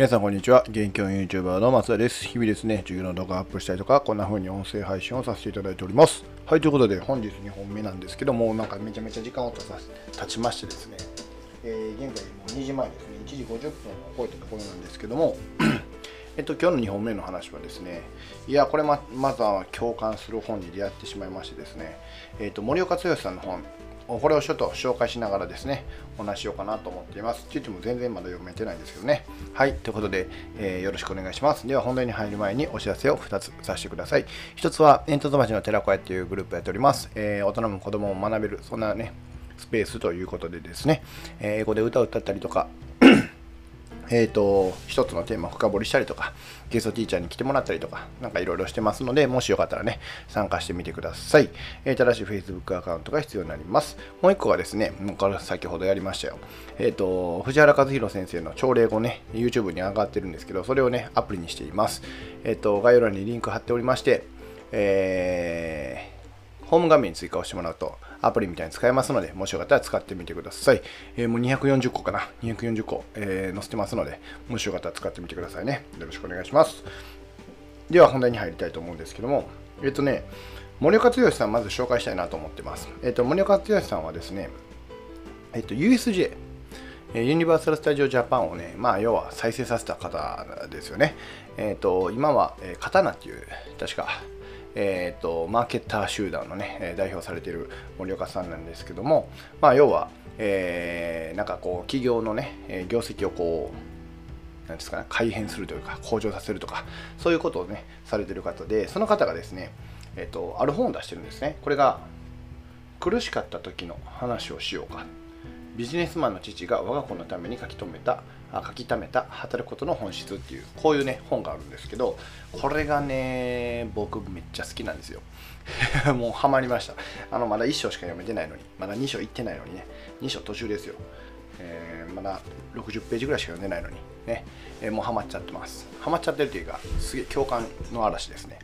皆さんこんにちは。元気の YouTuber の松田です。日々ですね、授業の動画をアップしたりとか、こんな風に音声配信をさせていただいております。はい、ということで本日2本目なんですけども、なんかめちゃめちゃ時間を経た経ちましてですね、えー現在もう2時前ですね、1時50分を超えたところなんですけども、えっと、今日の2本目の話はですね、いや、これままずは共感する本に出会ってしまいましてですね、えっと、森岡剛さんの本、これをちょっと紹介しながらですね、お話しようかなと思っています。ちゅうも全然まだ読めてないんですけどね。はい、ということで、えーよろしくお願いします。では、本題に入る前にお知らせを2つさせてください。1つは、煙突町の寺子屋っていうグループをやっております。えー大人も子供も学べる、そんなね、スペースということでですね、えー英語で歌を歌ったりとか、えー、と一つのテーマを深掘りしたりとかゲストティーチャーに来てもらったりとかなんかいろいろしてますのでもしよかったらね参加してみてください、えー、ただし Facebook アカウントが必要になります。もう一個はですねもうこれ先ほどやりましたよ。えっ、と藤原和弘先生の朝礼後ね YouTube に上がってるんですけどそれをねアプリにしています。えっ、と概要欄にリンク貼っておりましてえーホーム画面に追加をしてもらうとアプリみたいに使えますので、もしよかったら使ってみてください。えーもう240個かな ?240 個、えー載せてますので、もしよかったら使ってみてくださいね。よろしくお願いします。では本題に入りたいと思うんですけども、えっ、とね、森岡剛さんまず紹介したいなと思ってます。えっ、と、森岡剛さんはですね、えっ、と、USJ、ユニバーサル・スタジオ・ジャパンをね、まあ、要は再生させた方ですよね。えっ、と、今は、えー、刀っていう、確か、えー、とマーケッター集団の、ね、え代表されている森岡さんなんですけども、まあ、要は、えーなんかこう企業の、ね、え業績をこうなんですかね、改変するというか向上させるとかそういうことをねされてる方でその方がですね、えー、とある本を出してるんですね。これが苦しかった時の話をしようか。ビジネスマンの父が我が子のために書き留めた書き溜めた働くことの本質っていうこういうね本があるんですけどこれがね僕めっちゃ好きなんですよ。もうハマりました。あのまだ1章しか読めてないのにまだ2章いってないのにね2章途中ですよ、えーまだ60ページぐらいしか読んでないのにね、えーもうハマっちゃってます。ハマっちゃってるというかすげえ共感の嵐ですね。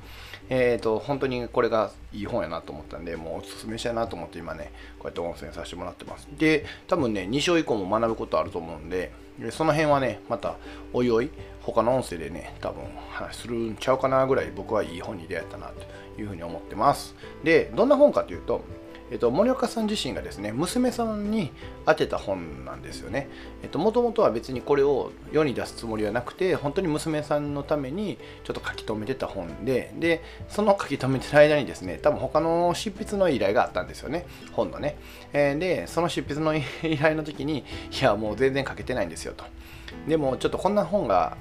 えー、と本当にこれがいい本やなと思ったんで、もうおすすめしたいなと思って今ね、こうやって温泉させてもらってます。で、多分ね、2章以降も学ぶことあると思うんで、でその辺はね、またおいおい、他の音声でね、多分話するんちゃうかなぐらい僕はいい本に出会えたなというふうに思ってます。で、どんな本かというと、えっと、森岡さん自身がですね、娘さんに当てた本なんですよね。えっと、もともとは別にこれを世に出すつもりはなくて、本当に娘さんのためにちょっと書き留めてた本で、で、その書き留めてる間にですね、多分他の執筆の依頼があったんですよね、本のね。えーで、その執筆の依頼の時に、いや、もう全然書けてないんですよと。でもちょっとこんな本が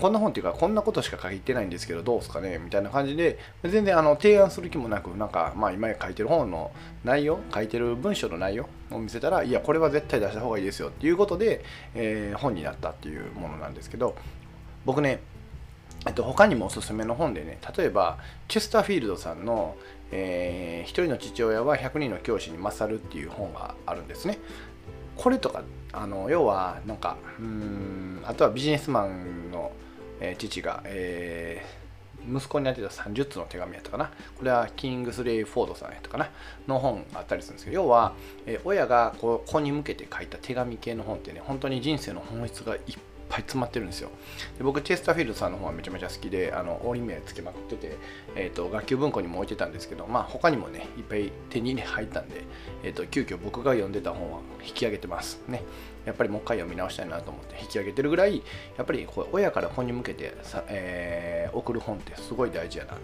こんな本っていうかこんなことしか書いてないんですけどどうですかねみたいな感じで全然あの提案する気もなくなんかまあ今書いてる本の内容書いてる文章の内容を見せたらいやこれは絶対出した方がいいですよっていうことで、えー本になったっていうものなんですけど僕ねえっと、他にもおすすめの本でね例えばチェスターフィールドさんの「えー一人の父親は100人の教師に勝る」っていう本があるんですね。これとかあの要はなんかうんあとはビジネスマンの、えー父が、えー息子に宛てた30通の手紙やったかな。これはキングスレイ・フォードさんやったかな。の本あったりするんですけど要は、えー親がこう子に向けて書いた手紙系の本ってね本当に人生の本質がいっぱい詰まってるんですよ。で僕チェスターフィールドさんの方はめちゃめちゃ好きであの折り目つけまくってて、えー、と学級文庫にも置いてたんですけどまあ他にもねいっぱい手に入ったんで、えー、と急遽僕が読んでた本は引き上げてます。ね。やっぱりもう一回読み直したいなと思って引き上げてるぐらいやっぱりこう親から子に向けてさ、えー送る本ってすごい大事やな。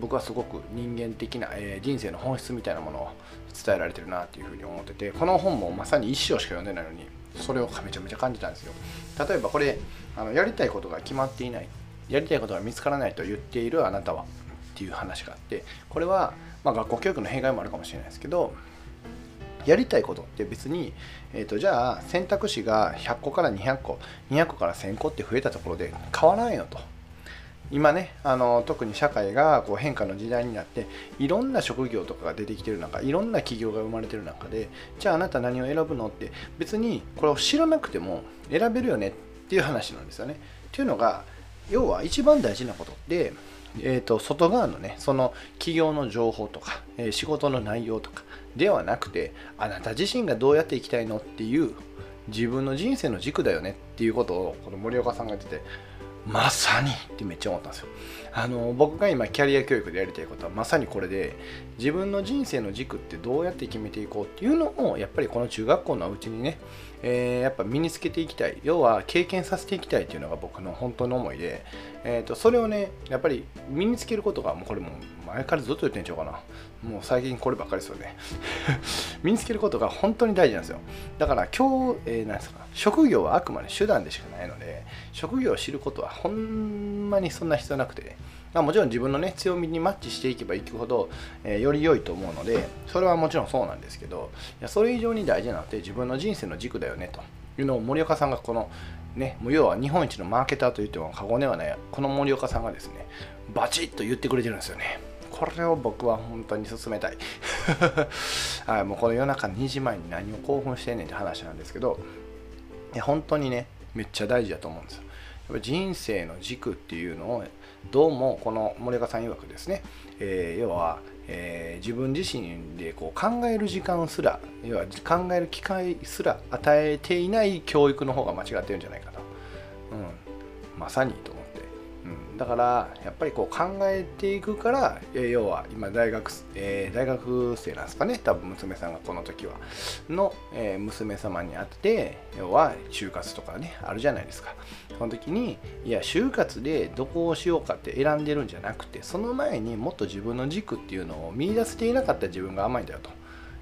僕はすごく人間的な、えー人生の本質みたいなものを伝えられてるなっていうふうに思っててこの本もまさに一章しか読んでないのにそれをめちゃめちゃ感じたんですよ。例えばこれあのやりたいことが決まっていない。やりたいことが見つからないと言っているあなたはっていう話があってこれは、ま、学校教育の弊害もあるかもしれないですけどやりたいことって別に、えー、とじゃあ選択肢が100個から200個200個から1000個って増えたところで変わらんよと。今ねあの特に社会がこう変化の時代になっていろんな職業とかが出てきてる中いろんな企業が生まれてる中でじゃああなた何を選ぶのって別にこれを知らなくても選べるよねっていう話なんですよね。っていうのが要は一番大事なことってえー、と外側のねその企業の情報とか、えー仕事の内容とかではなくてあなた自身がどうやっていきたいのっていう自分の人生の軸だよねっていうことをこの森岡さんが言っててまさに。ってめっちゃ思ったんですよ。あの僕が今キャリア教育でやりたいことはまさにこれで自分の人生の軸ってどうやって決めていこうっていうのをやっぱりこの中学校のうちにね、えー、やっぱ身につけていきたい。要は経験させていきたいっていうのが僕の本当の思いで、えーと、それをねやっぱり身につけることがもうこれも前からずっと言ってんちゃうかな。もう最近こればっかりですよね。身につけることが本当に大事なんですよ。だから今日、えー、なんですか職業はあくまで手段でしかないので職業を知ることはほんまにそんな必要なくて、ね、まあ、もちろん自分のね強みにマッチしていけばいくほど、えー、より良いと思うのでそれはもちろんそうなんですけどいやそれ以上に大事なのって自分の人生の軸だよねと。いうのを森岡さんがこのね、要は日本一のマーケターと言っても過言ではないこの森岡さんがですねバチッと言ってくれてるんですよね。これを僕は本当に勧めたい。はいもうこの夜中2時前に何を興奮してんねんって話なんですけどいや本当にねめっちゃ大事だと思うんです。よやっぱ人生の軸っていうのをどうもこの森岡さん曰くですね、えー、要は、えー、自分自身でこう考える時間すら要は考える機会すら与えていない教育の方が間違ってるんじゃないかと、うん、まさにと思うん。だからやっぱりこう考えていくから、要は今大学,、えー、大学生なんですかね。多分娘さんがこの時は。の、えー、娘様に会って要は就活とかねあるじゃないですか。その時にいや就活でどこをしようかって選んでるんじゃなくてその前にもっと自分の軸っていうのを見出せていなかった自分が甘いんだよと。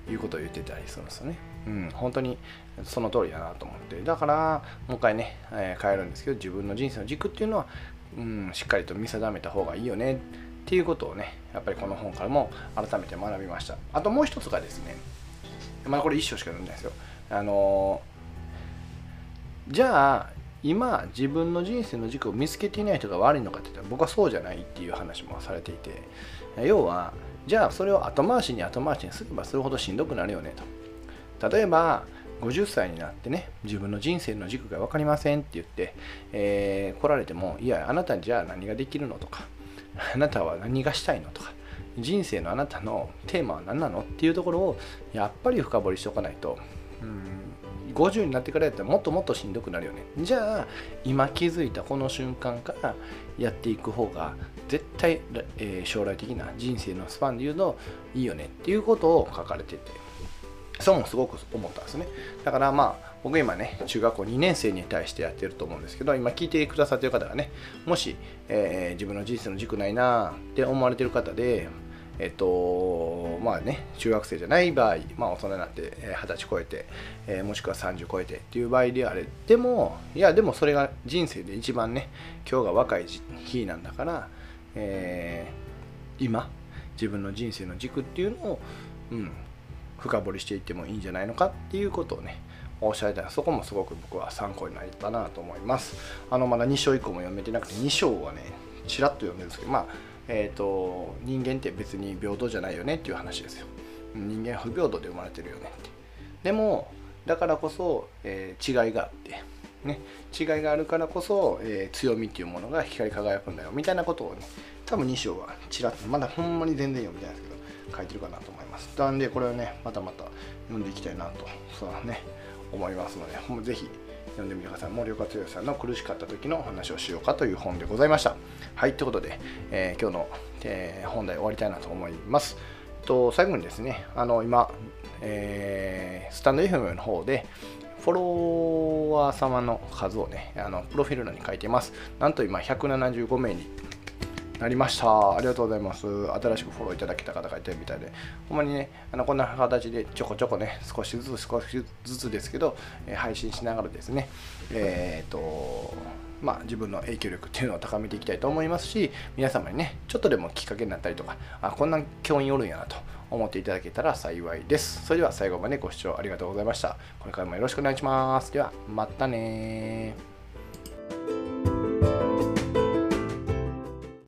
いうことを言ってたりするんですよね。うん、本当にその通りだなと思って。だから、もう一回ね、えー、変えるんですけど、自分の人生の軸っていうのは、うん、しっかりと見定めた方がいいよねっていうことをねやっぱりこの本からも改めて学びました。あともう一つがですねまあこれ一章しか読んでないですよ。あのじゃあ今自分の人生の軸を見つけていない人が悪いのかって言ったら僕はそうじゃないっていう話もされていて要はじゃあそれを後回しに後回しにすればするほどしんどくなるよねと。例えば50歳になってね自分の人生の軸が分かりませんって言って、えー、来られてもいやあなたじゃあ何ができるのとかあなたは何がしたいのとか人生のあなたのテーマは何なのっていうところをやっぱり深掘りしておかないとうん50になってからやったらもっともっとしんどくなるよね。じゃあ今気づいたこの瞬間からやっていく方が絶対、えー、将来的な人生のスパンで言うといいよねっていうことを書かれてて。そうもすごく思ったんですね。だからまあ僕今ね中学校2年生に対してやってると思うんですけど今聞いてくださってる方がねもし、えー、自分の人生の軸ないなって思われてる方でえっとまあね中学生じゃない場合まあ大人になって二十歳超えて、えー、もしくは30超えてっていう場合であれでもいやでもそれが人生で一番ね今日が若い日なんだから、えー、今自分の人生の軸っていうのをうん深掘りしていってもいいんじゃないのかっていうことをねおっしゃりたい。そこもすごく僕は参考になったなと思います。あのまだ2章以降も読めてなくて2章はねちらっと読んでるんですけどまあえっ、ー、と人間って別に平等じゃないよねっていう話ですよ。人間不平等で生まれてるよねって。でもだからこそ、えー、違いがあってね、違いがあるからこそ、えー、強みっていうものが光り輝くんだよみたいなことをね多分2章はちらっとまだほんまに全然読みたいですけど書いてるかなと思います。なんでこれをね、またまた読んでいきたいなと、そうね、思いますので、ぜひ読んでみてください。森岡剛さんの苦しかった時のお話をしようかという本でございました。はい、ということで、えー、今日の、えー、本題終わりたいなと思います。と最後にですね、あの今、えー、スタンド FM の方で、フォロワー様の数をね、あのプロフィール欄に書いてます。なんと今175名になりました。ありがとうございます。新しくフォローいただけた方がいてみたいで、ほんまにね、あのこんな形でちょこちょこね、少しずつ少しずつですけど、え配信しながらですね、えっ、ー、と、まあ、自分の影響力っていうのを高めていきたいと思いますし、皆様にね、ちょっとでもきっかけになったりとか、あ、こんな教員おるんやなと思っていただけたら幸いです。それでは最後までご視聴ありがとうございました。これからもよろしくお願いします。では、またね